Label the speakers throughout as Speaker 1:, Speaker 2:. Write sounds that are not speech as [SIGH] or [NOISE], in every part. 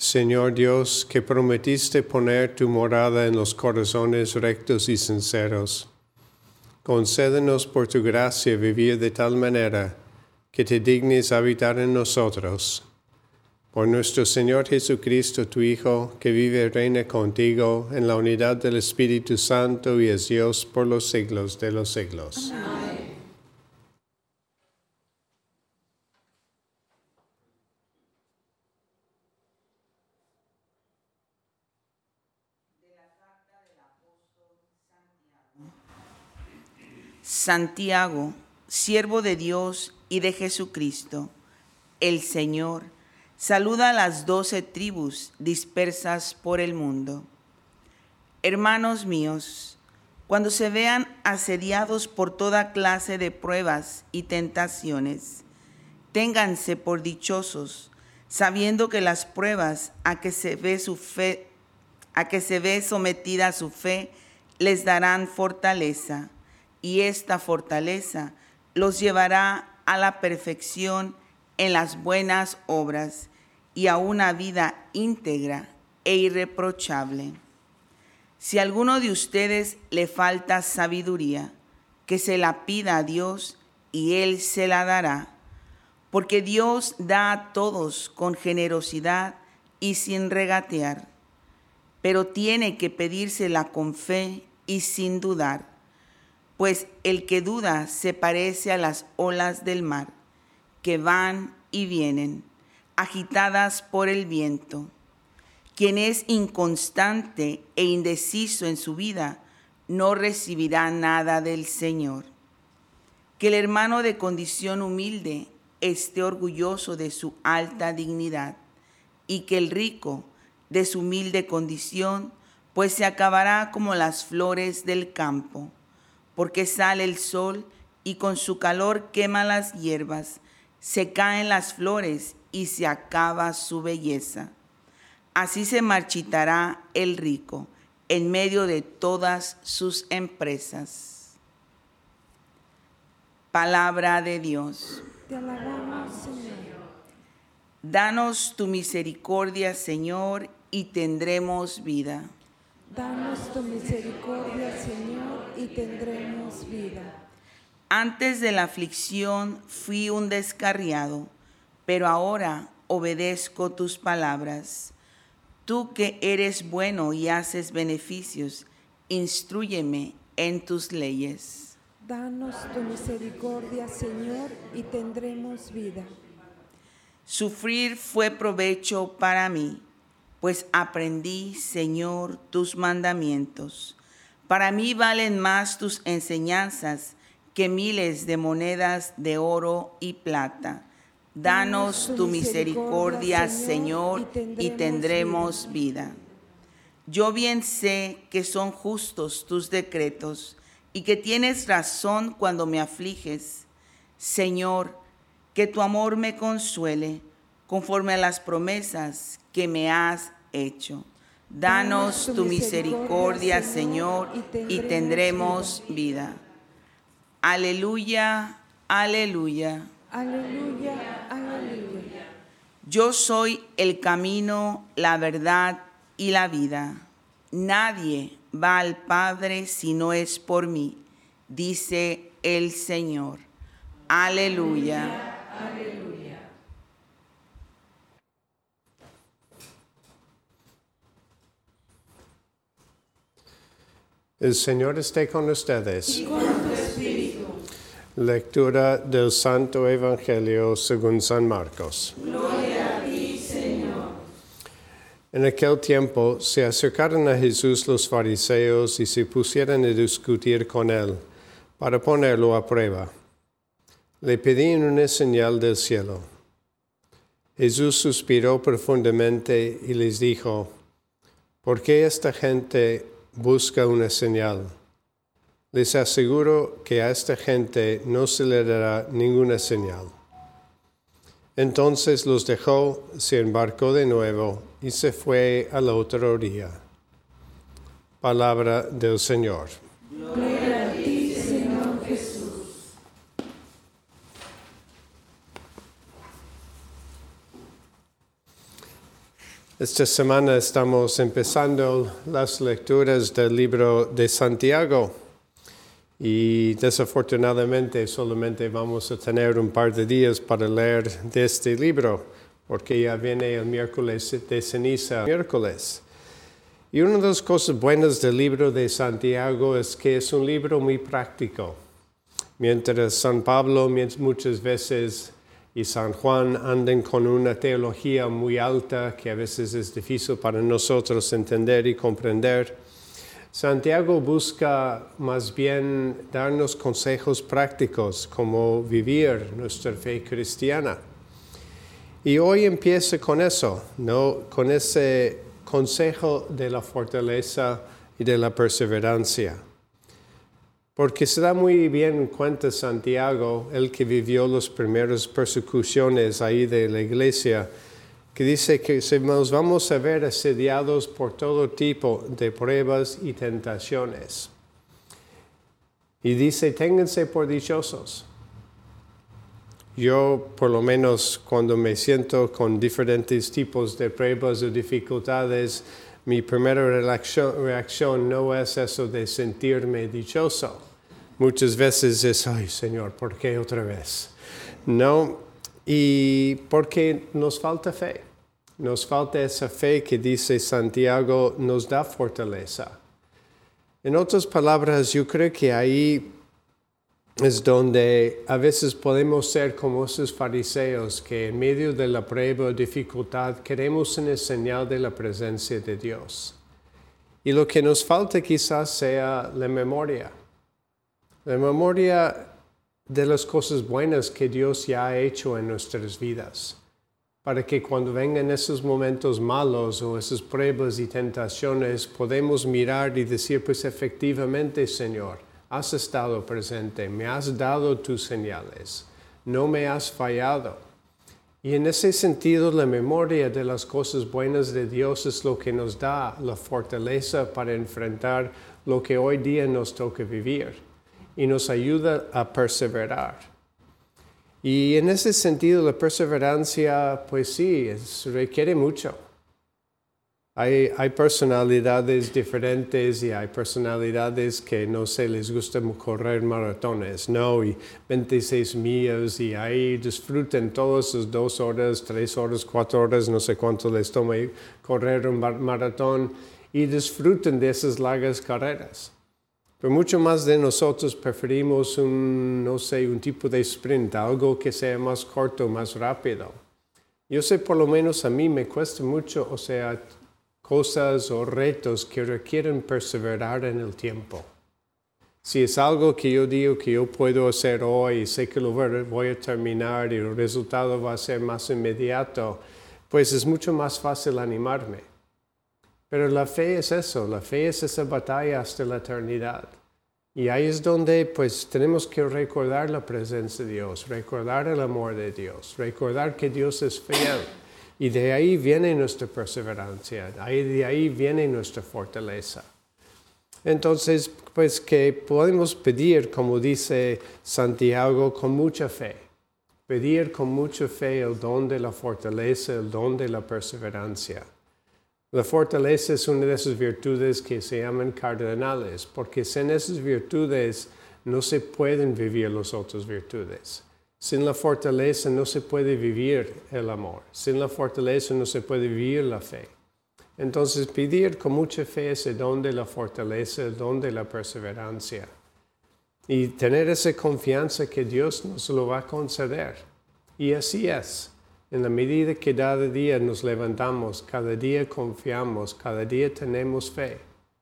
Speaker 1: Señor Dios, que prometiste poner tu morada en los corazones rectos y sinceros, concédenos por tu gracia vivir de tal manera que te dignes habitar en nosotros. Por nuestro Señor Jesucristo, tu Hijo, que vive y reina contigo en la unidad del Espíritu Santo y es Dios por los siglos de los siglos. Amén.
Speaker 2: Santiago, siervo de Dios y de Jesucristo, el Señor, saluda a las doce tribus dispersas por el mundo. Hermanos míos, cuando se vean asediados por toda clase de pruebas y tentaciones, ténganse por dichosos, sabiendo que las pruebas a que se ve su fe, a que se ve sometida su fe, les darán fortaleza y esta fortaleza los llevará a la perfección en las buenas obras y a una vida íntegra e irreprochable. Si a alguno de ustedes le falta sabiduría, que se la pida a Dios y Él se la dará, porque Dios da a todos con generosidad y sin regatear pero tiene que pedírsela con fe y sin dudar, pues el que duda se parece a las olas del mar, que van y vienen, agitadas por el viento. Quien es inconstante e indeciso en su vida, no recibirá nada del Señor. Que el hermano de condición humilde esté orgulloso de su alta dignidad y que el rico de su humilde condición, pues se acabará como las flores del campo, porque sale el sol y con su calor quema las hierbas, se caen las flores y se acaba su belleza. Así se marchitará el rico en medio de todas sus empresas. Palabra de Dios.
Speaker 3: Te alabamos, Señor.
Speaker 2: Danos tu misericordia, Señor, y tendremos vida.
Speaker 3: Danos tu misericordia, Señor, y tendremos vida.
Speaker 2: Antes de la aflicción fui un descarriado, pero ahora obedezco tus palabras. Tú que eres bueno y haces beneficios, instruyeme en tus leyes.
Speaker 3: Danos tu misericordia, Señor, y tendremos vida.
Speaker 2: Sufrir fue provecho para mí, pues aprendí, Señor, tus mandamientos. Para mí valen más tus enseñanzas que miles de monedas de oro y plata. Danos tu misericordia, Señor, y tendremos vida. Yo bien sé que son justos tus decretos y que tienes razón cuando me afliges. Señor, que tu amor me consuele conforme a las promesas que me has hecho. Danos tu misericordia, Señor, y tendremos vida. Aleluya, aleluya.
Speaker 3: Aleluya, aleluya.
Speaker 2: Yo soy el camino, la verdad y la vida. Nadie va al Padre si no es por mí, dice el Señor. Aleluya.
Speaker 1: El Señor esté con ustedes. Lectura del Santo Evangelio según San Marcos. En aquel tiempo se acercaron a Jesús los fariseos y se pusieron a discutir con él para ponerlo a prueba. Le pedían una señal del cielo. Jesús suspiró profundamente y les dijo, ¿por qué esta gente busca una señal? Les aseguro que a esta gente no se le dará ninguna señal. Entonces los dejó, se embarcó de nuevo y se fue a la otra orilla. Palabra del Señor.
Speaker 3: Gloria a ti, Señor Jesús.
Speaker 1: Esta semana estamos empezando las lecturas del libro de Santiago y desafortunadamente solamente vamos a tener un par de días para leer de este libro porque ya viene el miércoles de ceniza miércoles. Y una de las cosas buenas del libro de Santiago es que es un libro muy práctico. Mientras San Pablo muchas veces y San Juan andan con una teología muy alta que a veces es difícil para nosotros entender y comprender, Santiago busca más bien darnos consejos prácticos como vivir nuestra fe cristiana. Y hoy empieza con eso, ¿no? con ese consejo de la fortaleza y de la perseverancia. Porque se da muy bien cuenta Santiago, el que vivió las primeras persecuciones ahí de la iglesia, que dice que nos vamos a ver asediados por todo tipo de pruebas y tentaciones. Y dice, ténganse por dichosos. Yo, por lo menos, cuando me siento con diferentes tipos de pruebas o dificultades, mi primera reacción, no es eso de sentirme dichoso. Muchas veces es, ay Señor, ¿por qué otra vez? No, y porque nos falta fe. Nos falta esa fe que dice Santiago nos da fortaleza. En otras palabras, yo creo que ahí es donde a veces podemos ser como esos fariseos que en medio de la prueba o dificultad queremos una señal de la presencia de Dios. Y lo que nos falta quizás sea la memoria. La memoria de las cosas buenas que Dios ya ha hecho en nuestras vidas. Para que cuando vengan esos momentos malos o esas pruebas y tentaciones, podemos mirar y decir, pues efectivamente, Señor, has estado presente, me has dado tus señales, no me has fallado. Y en ese sentido, la memoria de las cosas buenas de Dios es lo que nos da la fortaleza para enfrentar lo que hoy día nos toca vivir y nos ayuda a perseverar. Y en ese sentido, la perseverancia, pues sí, requiere mucho. Hay, personalidades diferentes y hay personalidades que no se les gusta correr maratones, ¿no? Y 26 millas y ahí disfruten todas esas dos horas, tres horas, cuatro horas, no sé cuánto les toma correr un maratón y disfruten de esas largas carreras. Pero mucho más de nosotros preferimos un, no sé, un tipo de sprint, algo que sea más corto, más rápido. Yo sé, por lo menos a mí me cuesta mucho, o sea, cosas o retos que requieren perseverar en el tiempo. Si es algo que yo digo que yo puedo hacer hoy y sé que lo voy a terminar y el resultado va a ser más inmediato, pues es mucho más fácil animarme. Pero la fe es eso, la fe es esa batalla hasta la eternidad. Y ahí es donde pues tenemos que recordar la presencia de Dios, recordar el amor de Dios, recordar que Dios es fiel. Y de ahí viene nuestra perseverancia, de ahí viene nuestra fortaleza. Entonces, pues que podemos pedir, como dice Santiago, con mucha fe. Pedir con mucha fe el don de la fortaleza, el don de la perseverancia. La fortaleza es una de esas virtudes que se llaman cardenales, porque sin esas virtudes no se pueden vivir las otras virtudes. Sin la fortaleza no se puede vivir el amor. Sin la fortaleza no se puede vivir la fe. Entonces pedir con mucha fe ese don de la fortaleza, el don de la perseverancia. Y tener esa confianza que Dios nos lo va a conceder. Y así es. En la medida que cada día nos levantamos, cada día confiamos, cada día tenemos fe,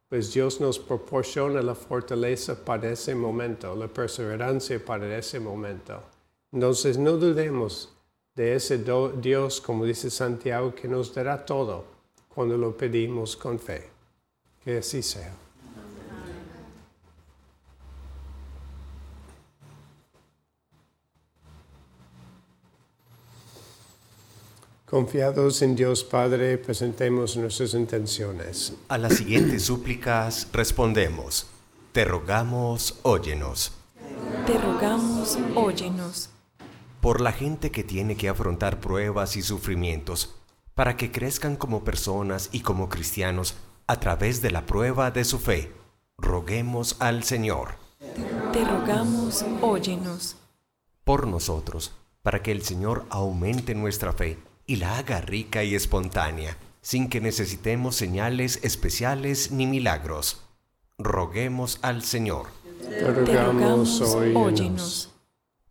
Speaker 1: pues Dios nos proporciona la fortaleza para ese momento, la perseverancia para ese momento. Entonces no dudemos de ese Dios, como dice Santiago, que nos dará todo cuando lo pedimos con fe. Que así sea. Confiados en Dios Padre, presentemos nuestras intenciones.
Speaker 4: A las siguientes súplicas respondemos, te rogamos, óyenos.
Speaker 3: Te rogamos, óyenos
Speaker 4: por la gente que tiene que afrontar pruebas y sufrimientos, para que crezcan como personas y como cristianos a través de la prueba de su fe. Roguemos al Señor.
Speaker 3: Te rogamos, óyenos.
Speaker 4: Por nosotros, para que el Señor aumente nuestra fe y la haga rica y espontánea, sin que necesitemos señales especiales ni milagros. Roguemos al Señor.
Speaker 3: Te rogamos, óyenos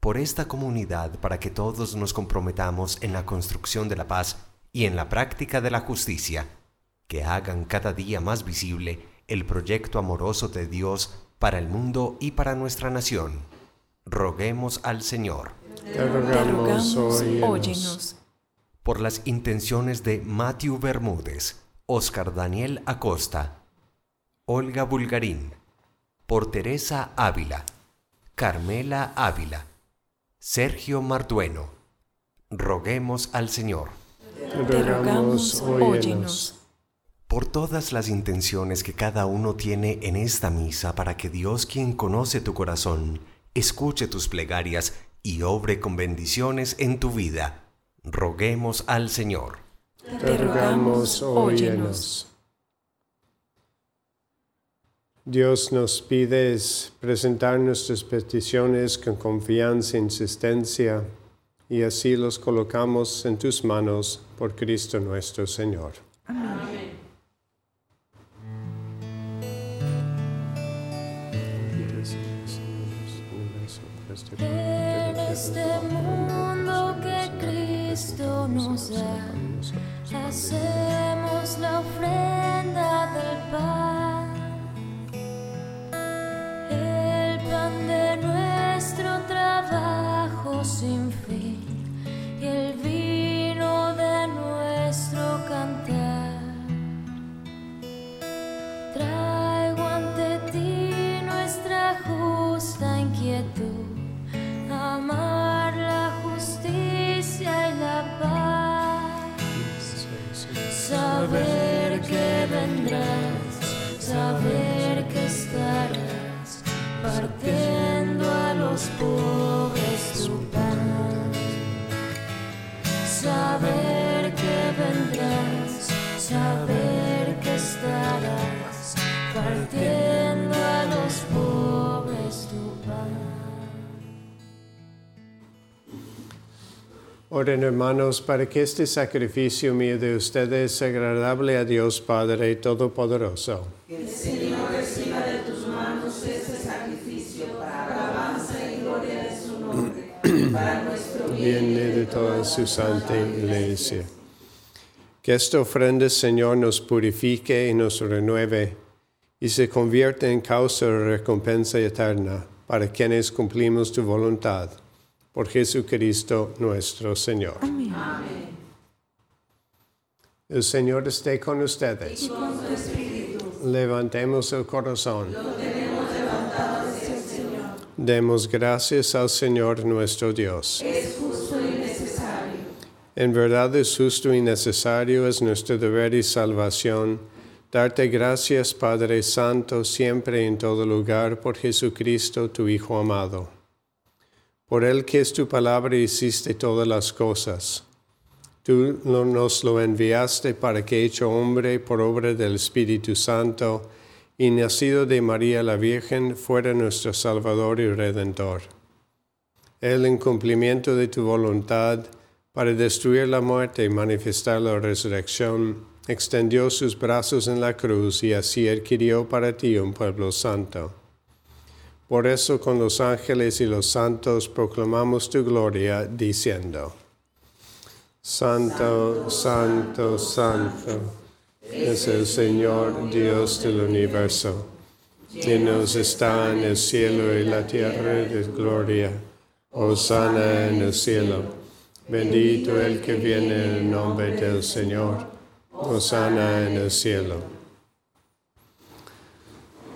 Speaker 4: por esta comunidad para que todos nos comprometamos en la construcción de la paz y en la práctica de la justicia, que hagan cada día más visible el proyecto amoroso de Dios para el mundo y para nuestra nación. Roguemos al Señor.
Speaker 1: Te rogamos, óyenos.
Speaker 4: Por las intenciones de Matthew Bermúdez, Oscar Daniel Acosta, Olga Bulgarín, por Teresa Ávila, Carmela Ávila, Sergio Martueno. Roguemos al Señor.
Speaker 3: Te rogamos, óyenos.
Speaker 4: Por todas las intenciones que cada uno tiene en esta misa para que Dios, quien conoce tu corazón, escuche tus plegarias y obre con bendiciones en tu vida. Roguemos al Señor.
Speaker 3: Te rogamos, óyenos.
Speaker 1: Dios nos pide presentar nuestras peticiones con confianza e insistencia y así los colocamos en tus manos por Cristo nuestro Señor.
Speaker 5: En este mundo que Cristo nos da, hacemos la ofrenda del pan, sin fin y el vino de nuestro cantar. Traigo ante ti nuestra justa inquietud, amar la justicia y la paz. Saber que vendrás, saber
Speaker 1: Oren hermanos para que este sacrificio mío de ustedes sea agradable a Dios Padre Todopoderoso. Viene de toda su santa iglesia. Que esta ofrenda, Señor, nos purifique y nos renueve y se convierta en causa de recompensa eterna para quienes cumplimos tu voluntad. Por Jesucristo nuestro Señor. El Señor esté con ustedes. Levantemos el corazón. Demos gracias al Señor nuestro Dios. En verdad es justo y necesario, es nuestro deber y salvación, darte gracias, Padre Santo, siempre y en todo lugar, por Jesucristo, tu Hijo amado. Por Él que es tu palabra hiciste todas las cosas. Tú nos lo enviaste para que, hecho hombre por obra del Espíritu Santo, y nacido de María la Virgen, fuera nuestro Salvador y Redentor. Él, en cumplimiento de tu voluntad, para destruir la muerte y manifestar la resurrección, extendió sus brazos en la cruz y así adquirió para ti un pueblo santo. Por eso con los ángeles y los santos proclamamos tu gloria, diciendo, Santo, Santo, Santo, es el Señor Dios del universo. Llenos está en el cielo y la tierra de gloria. Hosanna en el cielo. Bendito el que viene en el nombre del Señor. Hosanna en el cielo.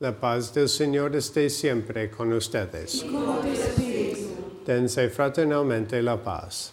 Speaker 1: La paz del Señor esté siempre con ustedes. Dense fraternalmente la paz.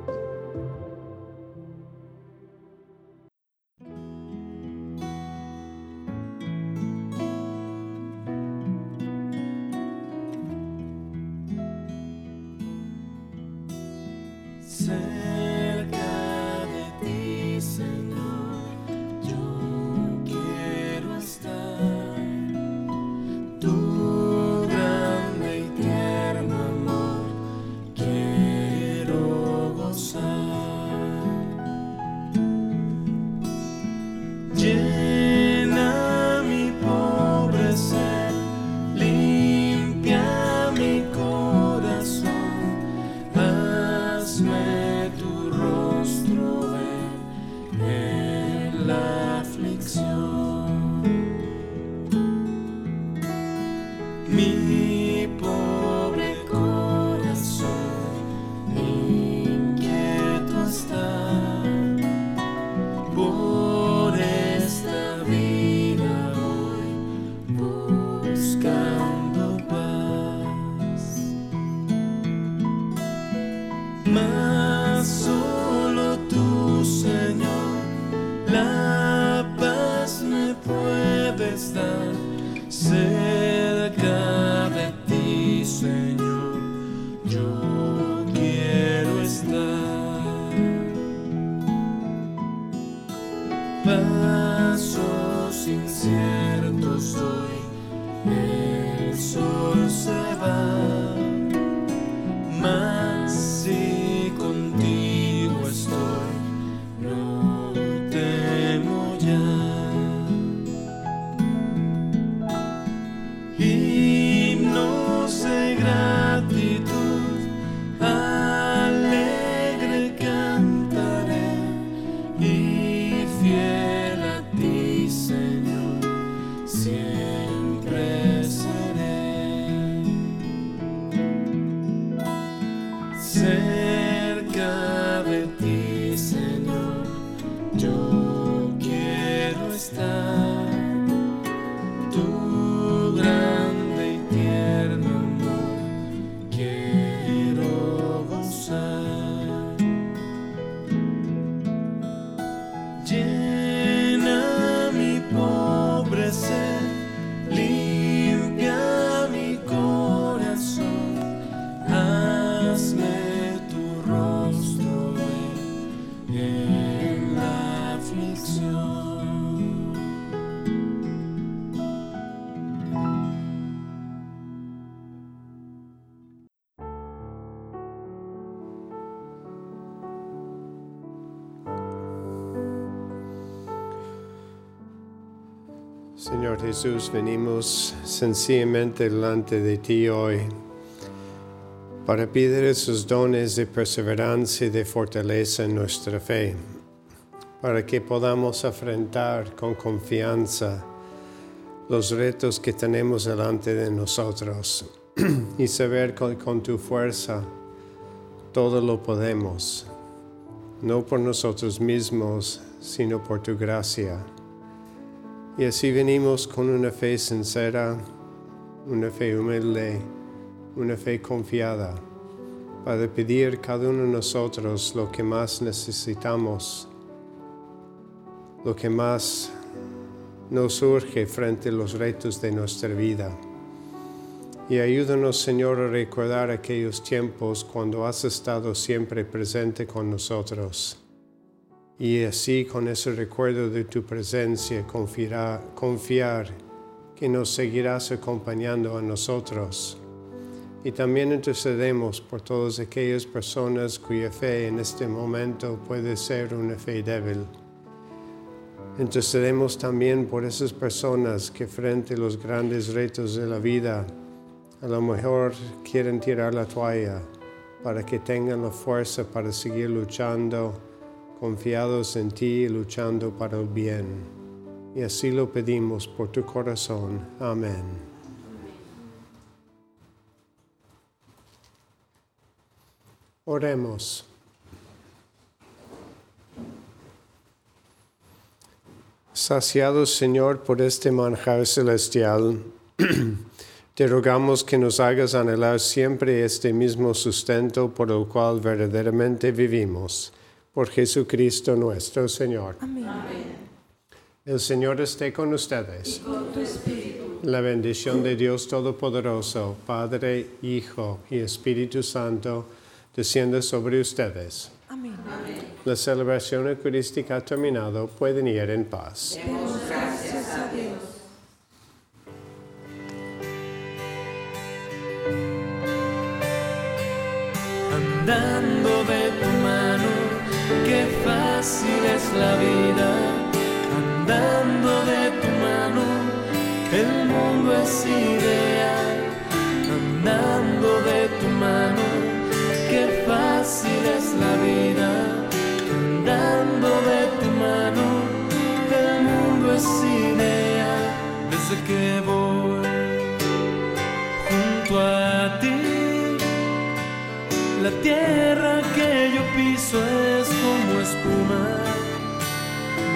Speaker 6: Señor
Speaker 1: Jesús, venimos sencillamente delante de ti hoy para pedir esos dones de perseverancia y de fortaleza en nuestra fe, para que podamos afrontar con confianza los retos que tenemos delante de nosotros y saber que con tu fuerza todo lo podemos, no por nosotros mismos, sino por tu gracia. Y así venimos con una fe sincera, una fe humilde, una fe confiada, para pedir cada uno de nosotros lo que más necesitamos, lo que más nos surge frente a los retos de nuestra vida. Y ayúdanos, Señor, a recordar aquellos tiempos cuando has estado siempre presente con nosotros. Y así con ese recuerdo de tu presencia confiar, que nos seguirás acompañando a nosotros. Y también intercedemos por todas aquellas personas cuya fe en este momento puede ser una fe débil. Intercedemos también por esas personas que frente a los grandes retos de la vida a lo mejor quieren tirar la toalla para que tengan la fuerza para seguir luchando confiados en ti luchando para el bien. Y así lo pedimos por tu corazón. Amén. Oremos. Saciados, Señor, por este manjar celestial, [CLEARS THROAT] Te rogamos que nos hagas anhelar siempre este mismo sustento por el cual verdaderamente vivimos. Por Jesucristo nuestro Señor.
Speaker 3: Amén.
Speaker 1: El Señor esté con ustedes. La bendición de Dios Todopoderoso, Padre, Hijo y Espíritu Santo, descienda sobre ustedes.
Speaker 3: Amén.
Speaker 1: La celebración eucarística ha terminado. Pueden ir en paz.
Speaker 3: Demos gracias a Dios.
Speaker 7: andando de tu qué fácil es la vida, andando de tu mano, el mundo es ideal, andando de tu mano, qué fácil es la vida, andando de tu mano, el mundo es ideal, desde que voy junto a ti. La tierra que yo piso es